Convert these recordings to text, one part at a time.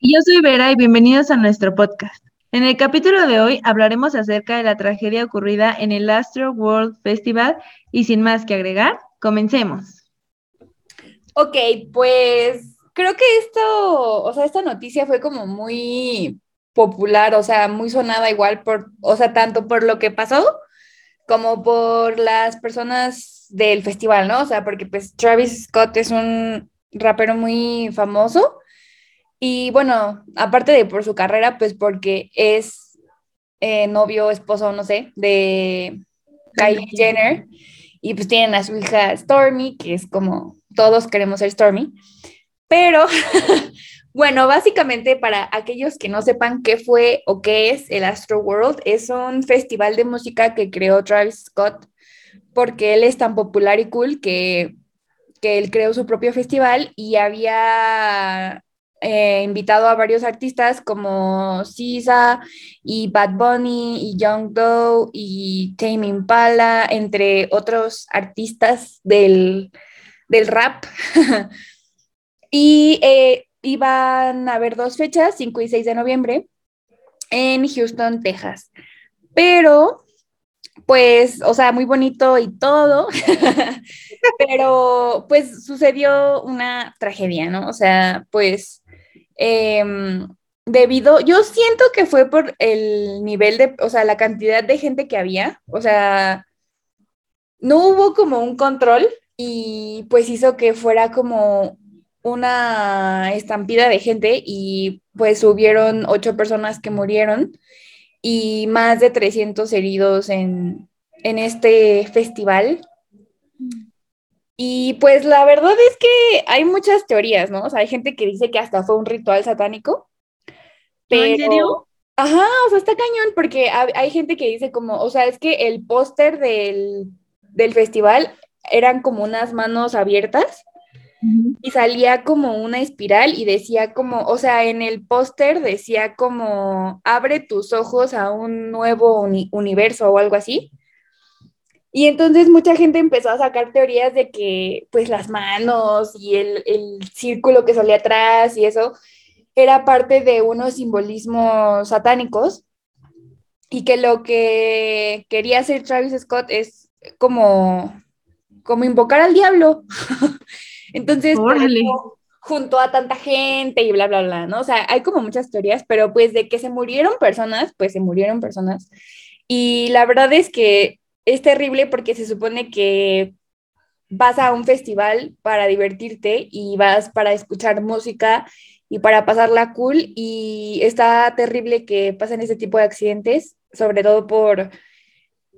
Yo soy Vera y bienvenidos a nuestro podcast. En el capítulo de hoy hablaremos acerca de la tragedia ocurrida en el Astro World Festival y sin más que agregar, comencemos. Ok, pues creo que esto, o sea, esta noticia fue como muy popular, o sea, muy sonada igual por, o sea, tanto por lo que pasó como por las personas del festival, ¿no? O sea, porque pues Travis Scott es un rapero muy famoso y bueno, aparte de por su carrera, pues porque es eh, novio, esposo, no sé, de Kylie Jenner. Y pues tienen a su hija Stormy, que es como todos queremos ser Stormy. Pero bueno, básicamente para aquellos que no sepan qué fue o qué es el Astro World, es un festival de música que creó Travis Scott porque él es tan popular y cool que, que él creó su propio festival y había eh, invitado a varios artistas como SZA y Bad Bunny y Young Doe y Tame Impala, entre otros artistas del, rap. y eh, iban a haber dos fechas, 5 y 6 de noviembre, en Houston, Texas. Pero, pues, o sea, muy bonito y todo, pero pues sucedió una tragedia, ¿no? O sea, pues Em, debido, yo siento que fue por el nivel de, o sea, la cantidad de gente que había, o sea, no hubo como un control y pues hizo que fuera como una estampida de gente y pues hubieron ocho personas que murieron y más de 300 heridos en, en este festival. Y pues la verdad es que hay muchas teorías, ¿no? O sea, hay gente que dice que hasta fue un ritual satánico. Pero... ¿En serio? Ajá, o sea, está cañón porque hay gente que dice como, o sea, es que el póster del, del festival eran como unas manos abiertas y salía como una espiral y decía como, o sea, en el póster decía como, abre tus ojos a un nuevo universo o algo así. Y entonces mucha gente empezó a sacar teorías de que pues las manos y el, círculo que salía atrás y eso era parte de unos simbolismos satánicos y que lo que quería hacer Travis Scott es como, como invocar al diablo. entonces, junto a tanta gente y bla, bla, bla, ¿no? O sea, hay como muchas teorías, pero pues de que se murieron personas, pues se murieron personas. Y la verdad es que es terrible porque se supone que vas a un festival para divertirte y vas para escuchar música y para pasarla cool y está terrible que pasen ese tipo de accidentes, sobre todo por...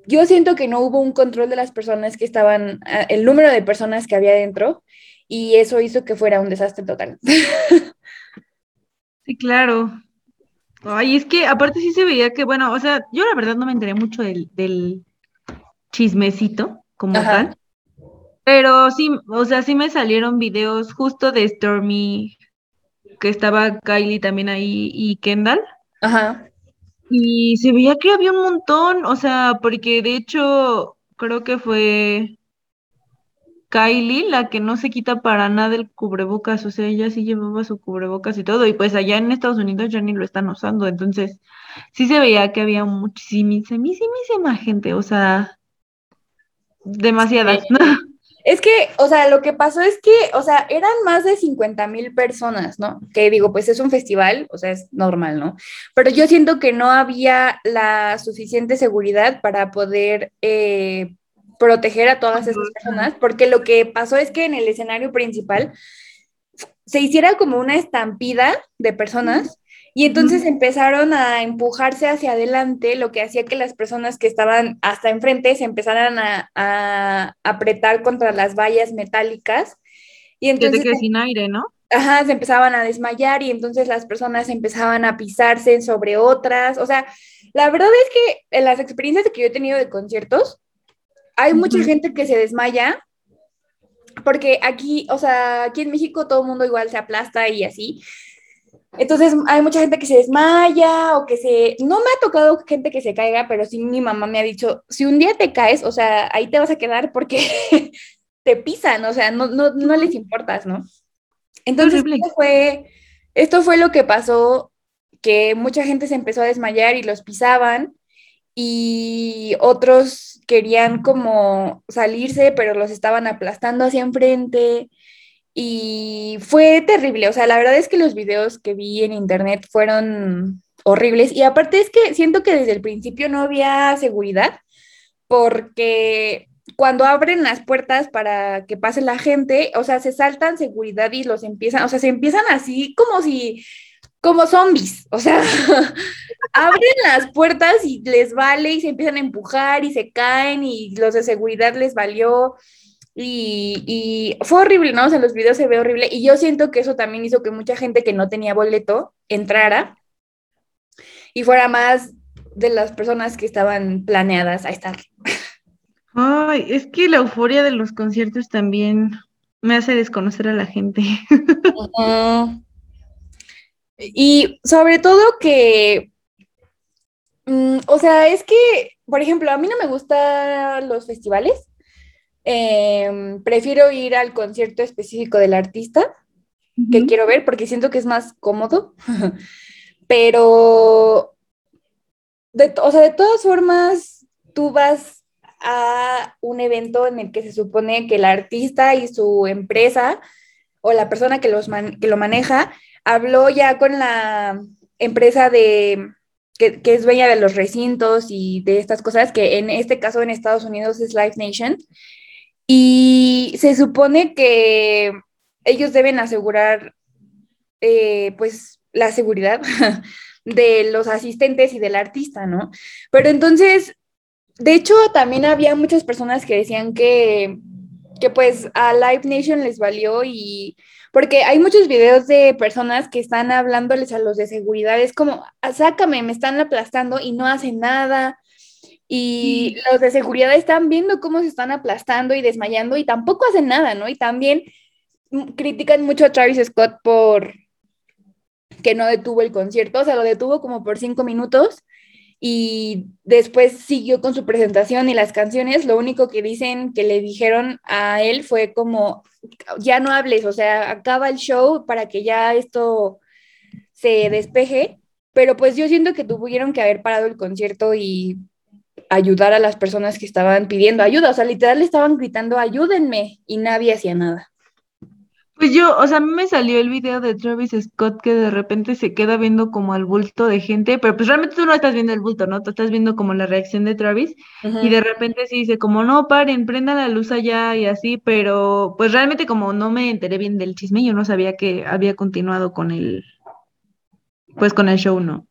Yo siento que no hubo un control de las personas que estaban, ah, el número de personas que había dentro y eso hizo que fuera un desastre total. Sí, claro. Ay, es que aparte sí se veía que, bueno, o sea, yo la verdad no me enteré mucho del, chismecito como tal. Pero sí, o sea, sí me salieron videos justo de Stormy, que estaba Kylie también ahí y Kendall. Ajá. Y se veía que había un montón, o sea, porque de hecho creo que fue Kylie la que no se quita para nada el cubrebocas, o sea, ella sí llevaba su cubrebocas y todo, y pues allá en Estados Unidos ya ni lo están usando, entonces sí se veía que había muchísima, muchísima gente, o sea, demasiadas. Es que, o sea, lo que pasó es que, o sea, eran más de 50 mil personas, ¿no? Que digo, pues es un festival, o sea, es normal, ¿no? Pero yo siento que no había la suficiente seguridad para poder eh, proteger a todas esas personas, porque lo que pasó es que en el escenario principal se hiciera como una estampida de personas y entonces empezaron a empujarse hacia adelante, lo que hacía que las personas que estaban hasta enfrente se empezaran a, apretar contra las vallas metálicas. Y entonces... que sin aire, ¿no? Ajá, se empezaban a desmayar y entonces las personas empezaban a pisarse sobre otras. O sea, la verdad es que en las experiencias que yo he tenido de conciertos, hay mucha gente que se desmaya porque aquí, o sea, aquí en México todo el mundo igual se aplasta y así, entonces hay mucha gente que se desmaya o que se... No me ha tocado gente que se caiga, pero sí mi mamá me ha dicho, si un día te caes, o sea, ahí te vas a quedar porque te pisan, o sea, no, no, no les importas, ¿no? Entonces esto fue, esto fue lo que pasó, que mucha gente se empezó a desmayar y los pisaban y otros querían como salirse, pero los estaban aplastando hacia enfrente y fue terrible, o sea, la verdad es que los videos que vi en internet fueron horribles y aparte es que siento que desde el principio no había seguridad porque cuando abren las puertas para que pase la gente, o sea, se saltan seguridad y los empiezan, o sea, se empiezan así como si, como zombies, o sea, abren las puertas y les vale y se empiezan a empujar y se caen y los de seguridad les valió. Y, fue horrible, ¿no? O sea, los videos se ve horrible. Y yo siento que eso también hizo que mucha gente que no tenía boleto entrara y fuera más de las personas que estaban planeadas a estar. Ay, es que la euforia de los conciertos también me hace desconocer a la gente. Y sobre todo que, mm, o sea, es que, por ejemplo, a mí no me gustan los festivales, Em, prefiero ir al concierto específico del artista que quiero ver porque siento que es más cómodo, pero, de, o sea, de todas formas, tú vas a un evento en el que se supone que el artista y su empresa o la persona que, los que lo maneja habló ya con la empresa de que, que, es dueña de los recintos y de estas cosas, que en este caso en Estados Unidos es Live Nation, y se supone que ellos deben asegurar, eh, pues, la seguridad de los asistentes y del artista, ¿no? Pero entonces, de hecho, también había muchas personas que decían que, que pues a Live Nation les valió y porque hay muchos videos de personas que están hablándoles a los de seguridad, es como, sácame, me están aplastando y no hacen nada, y los de seguridad están viendo cómo se están aplastando y desmayando y tampoco hacen nada, ¿no? Y también critican mucho a Travis Scott por que no detuvo el concierto, o sea, lo detuvo como por cinco minutos y después siguió con su presentación y las canciones, lo único que dicen que le dijeron a él fue como, ya no hables, o sea, acaba el show para que ya esto se despeje, pero pues yo siento que tuvieron que haber parado el concierto y ayudar a las personas que estaban pidiendo ayuda. O sea, literal le estaban gritando, ayúdenme, y nadie hacía nada. Pues yo, o sea, a mí me salió el video de Travis Scott que de repente se queda viendo como al bulto de gente, pero pues realmente tú no estás viendo el bulto, ¿no? Tú estás viendo como la reacción de Travis y de repente sí dice como, no, paren, prendan la luz allá y así, pero pues realmente como no me enteré bien del chisme, yo no sabía que había continuado con el, pues con el show, ¿no?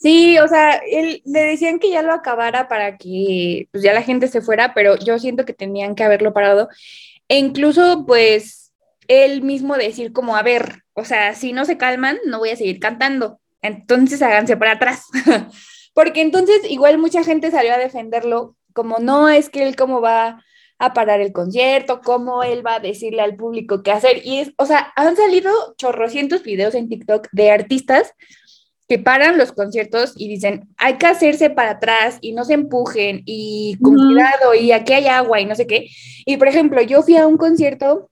Sí, o sea, él, le decían que ya lo acabara para que pues, ya la gente se fuera, pero yo siento que tenían que haberlo parado. E incluso, pues, él mismo decir como, a ver, o sea, si no se calman, no voy a seguir cantando. Entonces háganse para atrás. Porque entonces igual mucha gente salió a defenderlo, como no es que él cómo va a parar el concierto, cómo él va a decirle al público qué hacer. Y es, o sea, han salido chorrocientos videos en TikTok de artistas que paran los conciertos y dicen, hay que hacerse para atrás y no se empujen y con cuidado y aquí hay agua y no sé qué. Y por ejemplo, yo fui a un concierto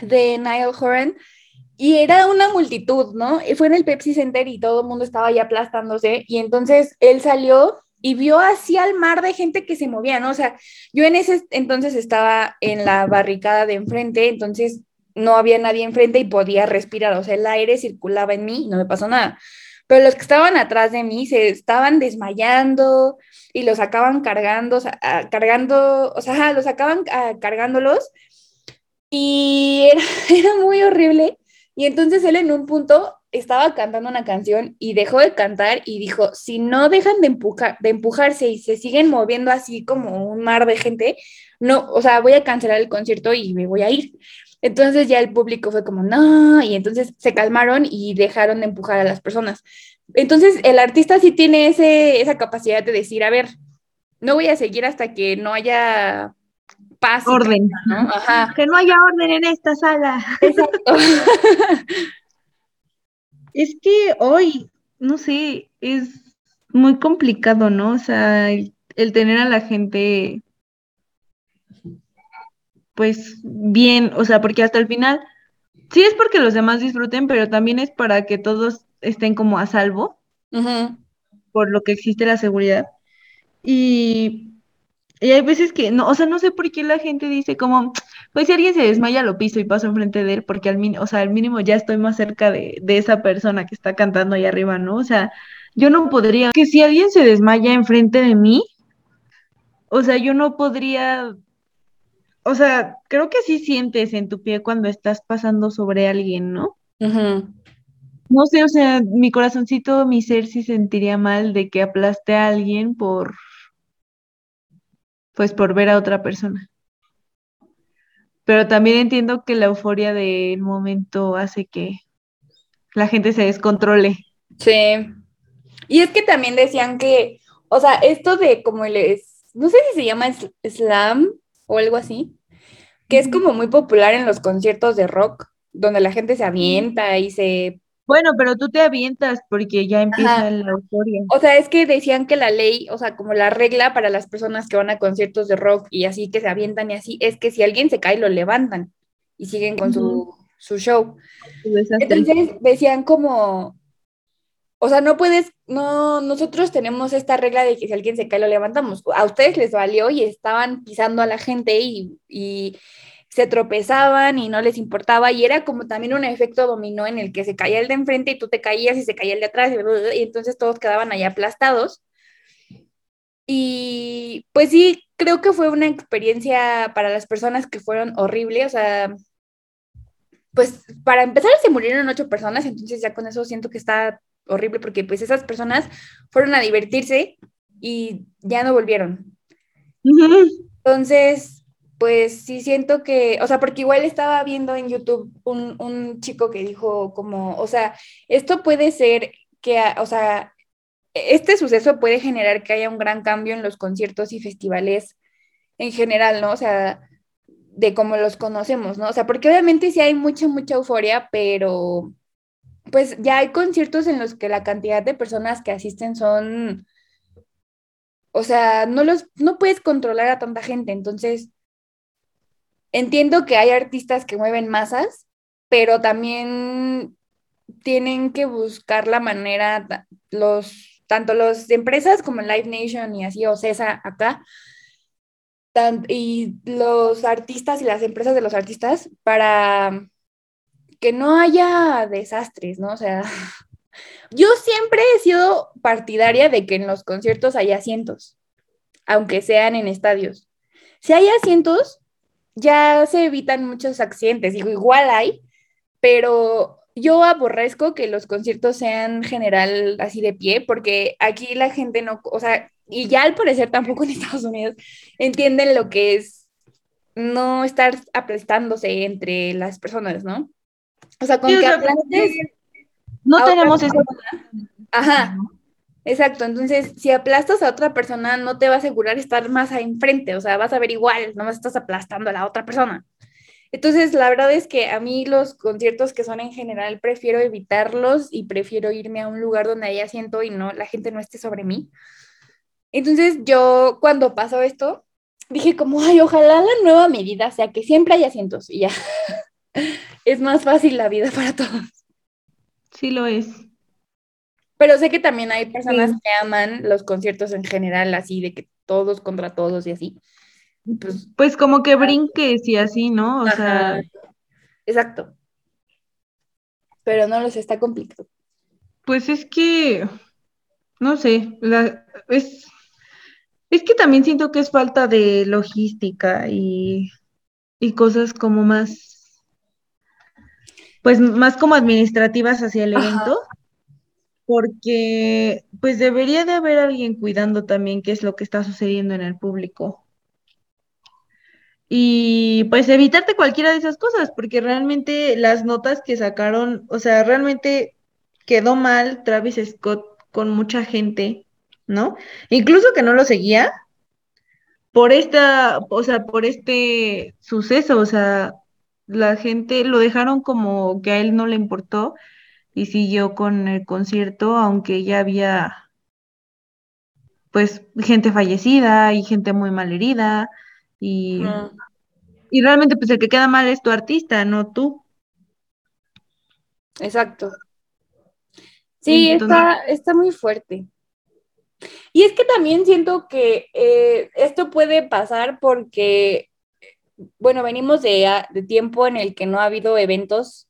de Niall Horan y era una multitud, ¿no? Y fue en el Pepsi Center y todo el mundo estaba ya aplastándose y entonces él salió y vio así al mar de gente que se movía, ¿no? O sea, yo en ese entonces estaba en la barricada de enfrente, entonces no había nadie enfrente y podía respirar, o sea, el aire circulaba en mí no me pasó nada. Pero los que estaban atrás de mí se estaban desmayando y los acaban cargando, cargando, o sea, los acaban cargándolos y era, era muy horrible. Y entonces él en un punto estaba cantando una canción y dejó de cantar y dijo, si no dejan de, empujar, de empujarse y se siguen moviendo así como un mar de gente, no, o sea, voy a cancelar el concierto y me voy a ir. Entonces ya el público fue como, no, y entonces se calmaron y dejaron de empujar a las personas. Entonces el artista sí tiene ese, esa capacidad de decir, a ver, no voy a seguir hasta que no haya paz. Orden. Ajá. Que no haya orden en esta sala. Exacto. es que hoy, no sé, es muy complicado, ¿no? O sea, el, tener a la gente, pues bien, o sea, porque hasta el final, sí es porque los demás disfruten, pero también es para que todos estén como a salvo, por lo que existe la seguridad. Y y hay veces que, no, o sea, no sé por qué la gente dice como, pues si alguien se desmaya, lo piso y paso enfrente de él, porque al mínimo, o sea, al mínimo ya estoy más cerca de, de esa persona que está cantando ahí arriba, ¿no? O sea, yo no podría, que si alguien se desmaya enfrente de mí, o sea, yo no podría, o sea, creo que sí sientes en tu pie cuando estás pasando sobre alguien, ¿no? No sé, o sea, mi corazoncito, mi ser sí sentiría mal de que aplaste a alguien por pues por ver a otra persona. Pero también entiendo que la euforia del momento hace que la gente se descontrole. Sí. Y es que también decían que, o sea, esto de como el, no sé si se llama slam o algo así, que es como muy popular en los conciertos de rock, donde la gente se avienta y se bueno, pero tú te avientas porque ya empieza la euforia. O sea, es que decían que la ley, o sea, como la regla para las personas que van a conciertos de rock y así que se avientan y así, es que si alguien se cae, lo levantan y siguen con su, su show. Entonces decían como, o sea, no puedes, no, nosotros tenemos esta regla de que si alguien se cae, lo levantamos. A ustedes les valió y estaban pisando a la gente y, y se tropezaban y no les importaba y era como también un efecto dominó en el que se caía el de enfrente y tú te caías y se caía el de atrás y, entonces todos quedaban ahí aplastados. Y pues sí, creo que fue una experiencia para las personas que fueron horrible, o sea, pues para empezar se murieron ocho personas, entonces ya con eso siento que está horrible porque pues esas personas fueron a divertirse y ya no volvieron. Entonces, pues sí siento que, o sea, porque igual estaba viendo en YouTube un, chico que dijo como, o sea, esto puede ser que, o sea, este suceso puede generar que haya un gran cambio en los conciertos y festivales en general, ¿no? O sea, de cómo los conocemos, ¿no? O sea, porque obviamente sí hay mucha, mucha euforia, pero pues ya hay conciertos en los que la cantidad de personas que asisten son, o sea, no los, no puedes controlar a tanta gente, entonces entiendo que hay artistas que mueven masas, pero también tienen que buscar la manera, los, tanto las empresas como Live Nation y así, o CESA acá, y los artistas y las empresas de los artistas para que no haya desastres, ¿no? O sea, yo siempre he sido partidaria de que en los conciertos haya asientos, aunque sean en estadios. Si hay asientos, ya se evitan muchos accidentes. Digo, igual hay, pero yo aborrezco que los conciertos sean general así de pie, porque aquí la gente no, o sea, y ya al parecer tampoco en Estados Unidos entienden lo que es no estar aplastándose entre las personas, ¿no? O sea, con que aplastes... No tenemos esa... Ajá, Exacto, entonces si aplastas a otra persona no te va a asegurar estar más ahí enfrente, o sea, vas a ver igual, no estás aplastando a la otra persona. Entonces, la verdad es que a mí los conciertos que son en general prefiero evitarlos y prefiero irme a un lugar donde haya asiento y no la gente no esté sobre mí. Entonces, yo cuando pasó esto, dije como, ay, ojalá la nueva medida sea que siempre haya asientos y ya. es más fácil la vida para todos. Sí lo es. Pero sé que también hay personas que aman los conciertos en general, así de que todos contra todos y así. Pues, pues como que brinques y así, ¿no? O sea. Exacto. Pero no los está complicado. Pues es que, no sé, es, es que también siento que es falta de logística y, y cosas como más, pues más como administrativas hacia el evento porque pues debería de haber alguien cuidando también qué es lo que está sucediendo en el público. Y pues evitarte cualquiera de esas cosas, porque realmente las notas que sacaron, o sea, realmente quedó mal Travis Scott con mucha gente, ¿no? Incluso que no lo seguía por esta, o sea, por este suceso, o sea, la gente lo dejaron como que a él no le importó y siguió con el concierto, aunque ya había pues gente fallecida y gente muy mal herida y, y realmente pues el que queda mal es tu artista, no tú. Exacto. Sí, está, está muy fuerte. Y es que también siento que eh, esto puede pasar porque, bueno, venimos de, de, tiempo en el que no ha habido eventos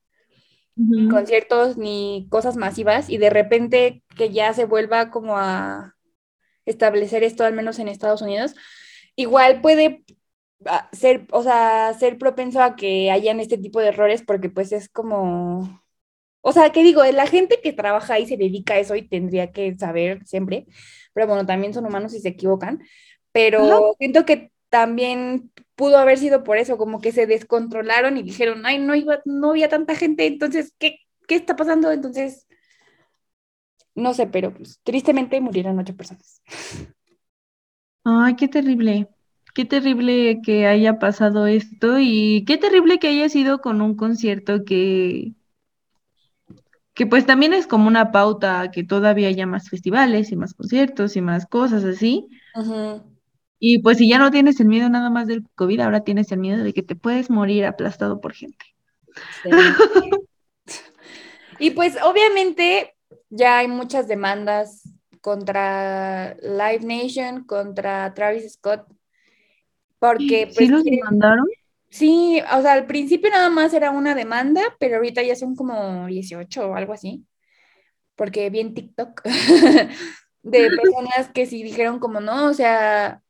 ni conciertos ni cosas masivas y de repente que ya se vuelva como a establecer esto, al menos en Estados Unidos, igual puede ah, ser, o sea, ser propenso a que hayan este tipo de errores porque pues es como, o sea, que digo, la gente que trabaja y se dedica a eso y tendría que saber siempre, pero bueno, también son humanos y se equivocan, pero siento que también pudo haber sido por eso, como que se descontrolaron y dijeron, ay, no, iba, no había tanta gente, entonces, ¿qué, qué está pasando? Entonces, no sé, pero pues, tristemente murieron ocho personas. Ay, qué terrible. Qué terrible que haya pasado esto y qué terrible que haya sido con un concierto que, que pues también es como una pauta que todavía haya más festivales y más conciertos y más cosas así. Ajá. Y pues si ya no tienes el miedo nada más del COVID, ahora tienes el miedo de que te puedes morir aplastado por gente. y pues obviamente ya hay muchas demandas contra Live Nation, contra Travis Scott, porque... ¿Sí los demandaron? Sí, o sea, al principio nada más era una demanda, pero ahorita ya son como 18 o algo así, porque vi en TikTok de personas que sí dijeron como no, o sea,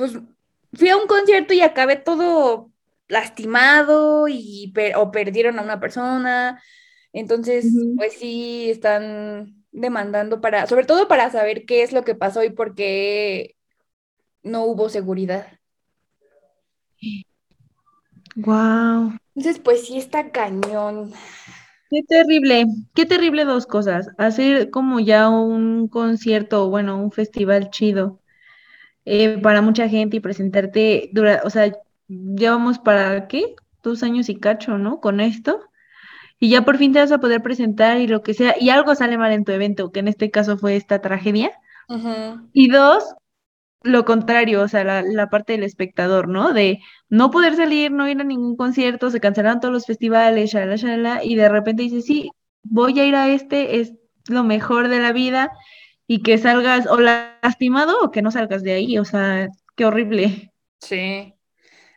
pues fui a un concierto y acabé todo lastimado y o perdieron a una persona. Entonces, pues sí, están demandando para, sobre todo para saber qué es lo que pasó y por qué no hubo seguridad. Wow. Entonces, pues sí está cañón. Qué terrible, qué terrible dos cosas. Hacer como ya un concierto, bueno, un festival chido eh, para mucha gente y presentarte, dura, o sea, llevamos para, ¿qué? Dos años y cacho, ¿no? Con esto. Y ya por fin te vas a poder presentar y lo que sea, y algo sale mal en tu evento, que en este caso fue esta tragedia. Y dos, lo contrario, o sea, la, parte del espectador, ¿no? De no poder salir, no ir a ningún concierto, se cancelaron todos los festivales, shalala, shalala, y de repente dices, sí, voy a ir a este, es lo mejor de la vida, y que salgas o lastimado o que no salgas de ahí, o sea, qué horrible. Sí.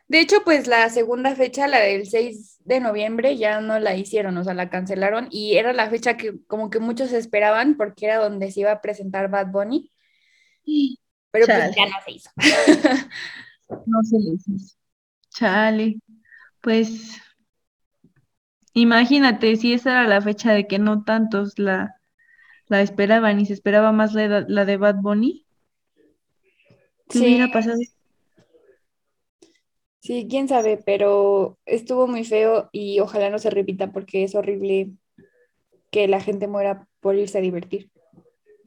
De hecho, pues la segunda fecha, la del 6 de noviembre, ya no la hicieron, o sea, la cancelaron y era la fecha que como que muchos esperaban porque era donde se iba a presentar Bad Bunny. Pero pues ya no se hizo. no se hizo. Chale. Pues imagínate si esa era la fecha de que no tantos la, la esperaban y se esperaba más la, la de Bad Bunny. ¿Qué sí. hubiera pasado? Sí, quién sabe, pero estuvo muy feo y ojalá no se repita porque es horrible que la gente muera por irse a divertir.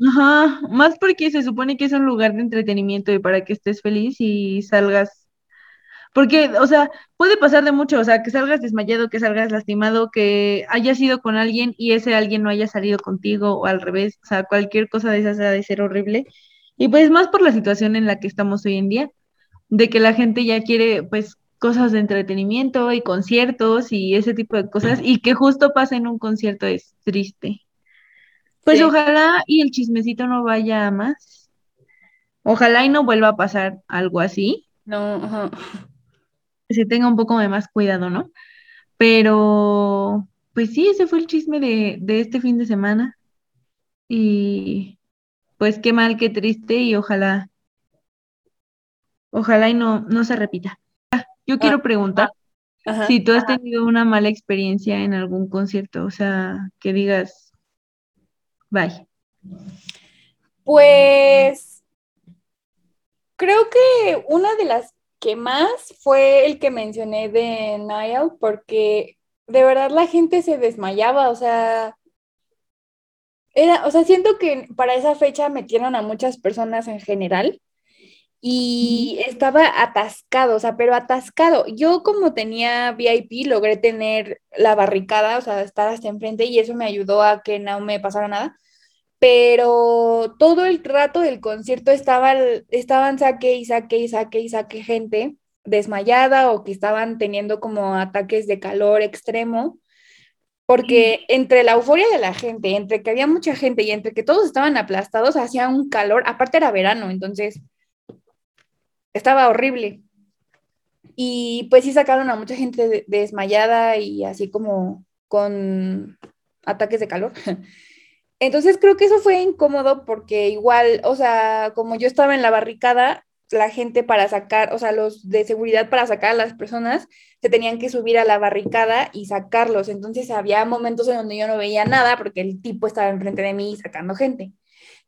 Ajá, más porque se supone que es un lugar de entretenimiento y para que estés feliz y salgas porque, o sea, puede pasar de mucho, o sea, que salgas desmayado, que salgas lastimado, que hayas ido con alguien y ese alguien no haya salido contigo o al revés, o sea, cualquier cosa de esas ha de ser horrible. Y pues más por la situación en la que estamos hoy en día, de que la gente ya quiere, pues, cosas de entretenimiento y conciertos y ese tipo de cosas, y que justo pase en un concierto es triste. Pues ojalá y el chismecito no vaya a más. Ojalá y no vuelva a pasar algo así. No, ajá. Se tenga un poco de más cuidado, ¿no? Pero, pues sí, ese fue el chisme de, de este fin de semana. Y pues qué mal, qué triste y ojalá, ojalá y no, no se repita. Ah, yo quiero preguntar Ajá. si tú has tenido una mala experiencia en algún concierto, o sea, que digas, bye. Pues creo que una de las que más fue el que mencioné de Niall, porque de verdad la gente se desmayaba, o sea, era, o sea, siento que para esa fecha metieron a muchas personas en general y estaba atascado, o sea, pero atascado. Yo como tenía VIP logré tener la barricada, o sea, estar hasta enfrente y eso me ayudó a que no me pasara nada. Pero todo el rato del concierto estaba, estaban saque y saque y saque y saque gente desmayada o que estaban teniendo como ataques de calor extremo porque entre la euforia de la gente, entre que había mucha gente y entre que todos estaban aplastados, hacía un calor, aparte era verano, entonces estaba horrible. Y pues sí sacaron a mucha gente de- desmayada y así como con ataques de calor. Entonces creo que eso fue incómodo porque igual, o sea, como yo estaba en la barricada, la gente para sacar, o sea, los de seguridad para sacar a las personas se tenían que subir a la barricada y sacarlos. Entonces había momentos en donde yo no veía nada porque el tipo estaba enfrente de mí sacando gente.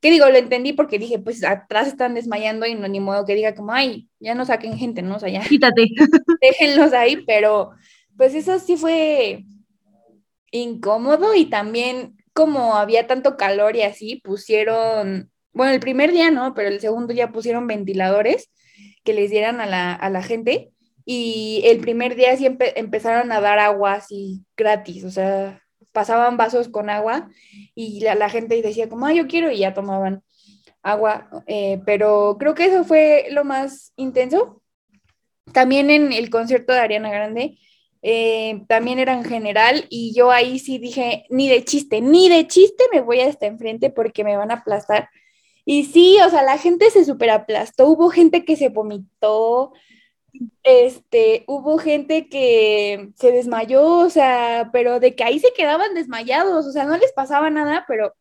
¿Qué digo? Lo entendí porque dije, pues atrás están desmayando y no ni modo que diga como, ay, ya no saquen gente, ¿no? O sea, ya Quítate. déjenlos ahí, pero pues eso sí fue incómodo y también como había tanto calor y así, pusieron, bueno, el primer día no, pero el segundo día pusieron ventiladores que les dieran a la, a la gente y el primer día sí empe- empezaron a dar agua así gratis, o sea, pasaban vasos con agua y la, la gente decía como, ah, yo quiero y ya tomaban agua, eh, pero creo que eso fue lo más intenso. También en el concierto de Ariana Grande, eh, también era en general y yo ahí sí dije, ni de chiste, ni de chiste me voy hasta enfrente porque me van a aplastar. Y sí, o sea, la gente se super aplastó, hubo gente que se vomitó, este, hubo gente que se desmayó, o sea, pero de que ahí se quedaban desmayados, o sea, no les pasaba nada, pero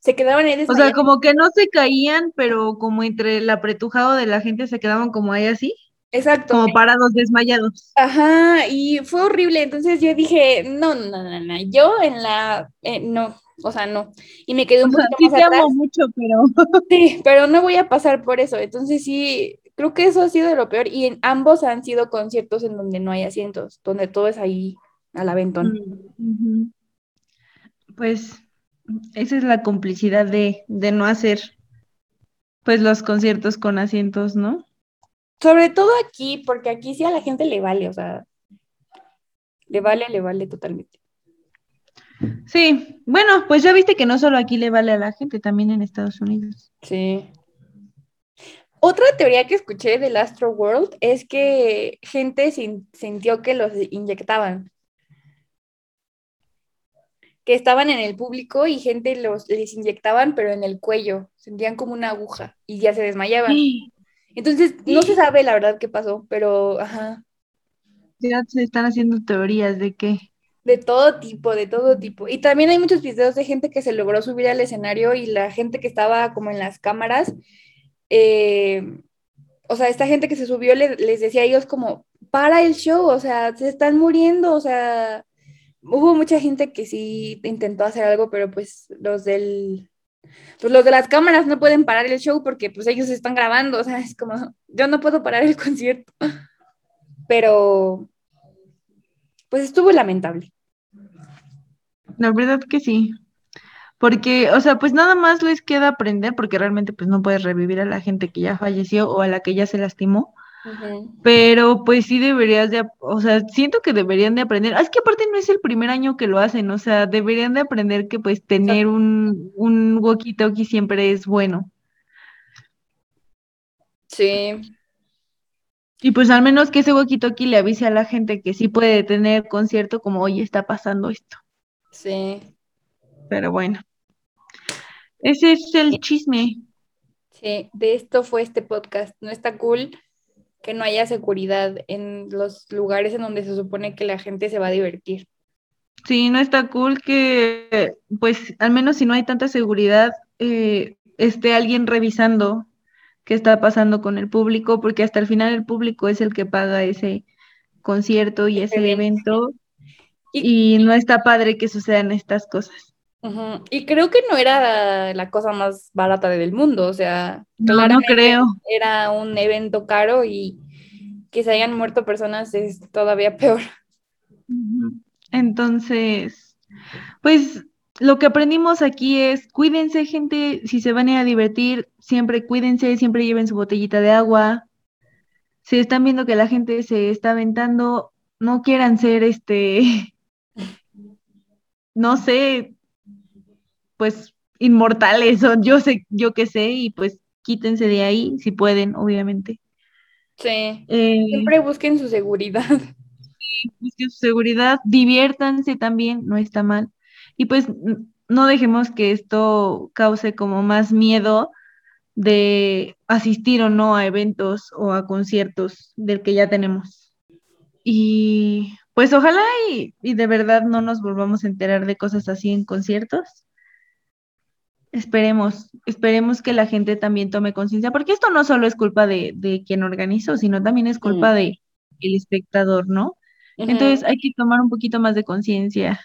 se quedaban ahí O sea, desmayados. como que no se caían, pero como entre el apretujado de la gente se quedaban como ahí así, Exacto. como parados desmayados. Ajá, y fue horrible. Entonces yo dije, no, no, no, no, yo en la, eh, no, o sea, no. Y me quedé un O sea, poquito sí más te atrás. amo mucho, pero Sí, pero no voy a pasar por eso. Entonces sí, creo que eso ha sido lo peor. Y en ambos han sido conciertos en donde no hay asientos, donde todo es ahí al aventón. Mm. Pues esa es la complicidad de, de no hacer pues los conciertos con asientos, ¿no? Sobre todo aquí, porque aquí sí a la gente le vale, o sea, le vale, le vale totalmente. Sí, bueno, pues ya viste que no solo aquí le vale a la gente, también en Estados Unidos. Sí. Otra teoría que escuché del Astro World es que gente sin- sintió que los inyectaban. Que estaban en el público y gente los, les inyectaban, pero en el cuello. Sentían como una aguja y ya se desmayaban. Entonces, no se sabe la verdad qué pasó, pero ajá, Ya se están haciendo teorías de que de todo tipo, de todo tipo. Y también hay muchos videos de gente que se logró subir al escenario y la gente que estaba como en las cámaras, eh, o sea, esta gente que se subió le- les decía a ellos como, para el show, o sea, se están muriendo, o sea, hubo mucha gente que sí intentó hacer algo, pero pues los del, pues los de las cámaras no pueden parar el show porque pues ellos están grabando, o sea, es como, yo no puedo parar el concierto, pero pues estuvo lamentable. La verdad que sí. Porque, o sea, pues nada más les queda aprender, porque realmente pues no puedes revivir a la gente que ya falleció o a la que ya se lastimó, Pero pues sí deberías de, o sea, siento que deberían de aprender. Ah, es que aparte no es el primer año que lo hacen, o sea, deberían de aprender que pues tener un, un walkie-talkie siempre es bueno. Sí, Y pues al menos que ese walkie-talkie le avise a la gente que sí puede tener concierto como hoy está pasando esto. sí. Pero bueno. Ese es el chisme. Sí, de esto fue este podcast. No está cool que no haya seguridad en los lugares en donde se supone que la gente se va a divertir. Sí, no está cool que, pues, al menos si no hay tanta seguridad, eh, esté alguien revisando qué está pasando con el público, porque hasta el final el público es el que paga ese concierto y ese evento, y, no está padre que sucedan estas cosas. Y creo que no era la cosa más barata del mundo, o sea, no, no creo. Era un evento caro y que se hayan muerto personas es todavía peor. Entonces, pues lo que aprendimos aquí es cuídense, gente, si se van a ir a divertir, siempre cuídense, siempre lleven su botellita de agua. Si están viendo que la gente se está aventando, no quieran ser este, no sé, pues inmortales o yo sé, yo qué sé, y pues quítense de ahí si pueden, obviamente. Sí. Eh, siempre busquen su seguridad. Sí, busquen su seguridad, diviértanse también, no está mal. Y pues no dejemos que esto cause como más miedo de asistir o no a eventos o a conciertos del que ya tenemos. Y pues ojalá y, y de verdad no nos volvamos a enterar de cosas así en conciertos. Esperemos, esperemos que la gente también tome conciencia, porque esto no solo es culpa de, de quien organizó, sino también es culpa del de el espectador, ¿no? Entonces hay que tomar un poquito más de conciencia.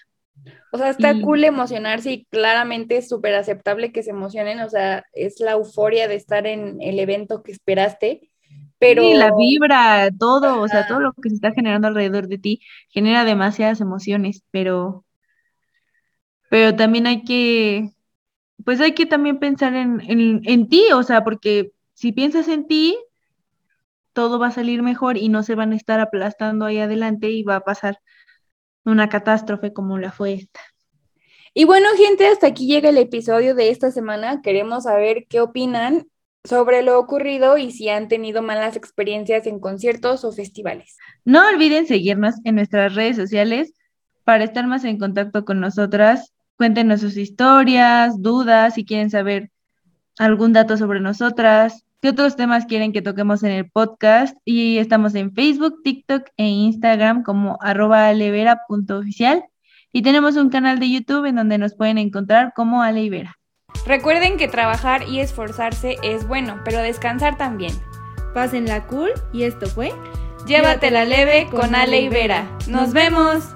O sea, está cool emocionarse y claramente es súper aceptable que se emocionen, o sea, es la euforia de estar en el evento que esperaste, pero... Sí, la vibra, todo, o sea, todo lo que se está generando alrededor de ti genera demasiadas emociones, pero, pero también hay que, pues hay que también pensar en, en, en ti, o sea, porque si piensas en ti, todo va a salir mejor y no se van a estar aplastando ahí adelante y va a pasar una catástrofe como la fue esta. Y bueno, gente, hasta aquí llega el episodio de esta semana. Queremos saber qué opinan sobre lo ocurrido y si han tenido malas experiencias en conciertos o festivales. No olviden seguirnos en nuestras redes sociales para estar más en contacto con nosotras. Cuéntenos sus historias, dudas, si quieren saber algún dato sobre nosotras qué otros temas quieren que toquemos en el podcast. Y estamos en Facebook, TikTok e Instagram como arroba alevera.oficial. Y tenemos un canal de YouTube en donde nos pueden encontrar como Aleivera. Recuerden que trabajar y esforzarse es bueno, pero descansar también. Pásenla cool y esto fue Llévatela leve con Ale Nos vemos.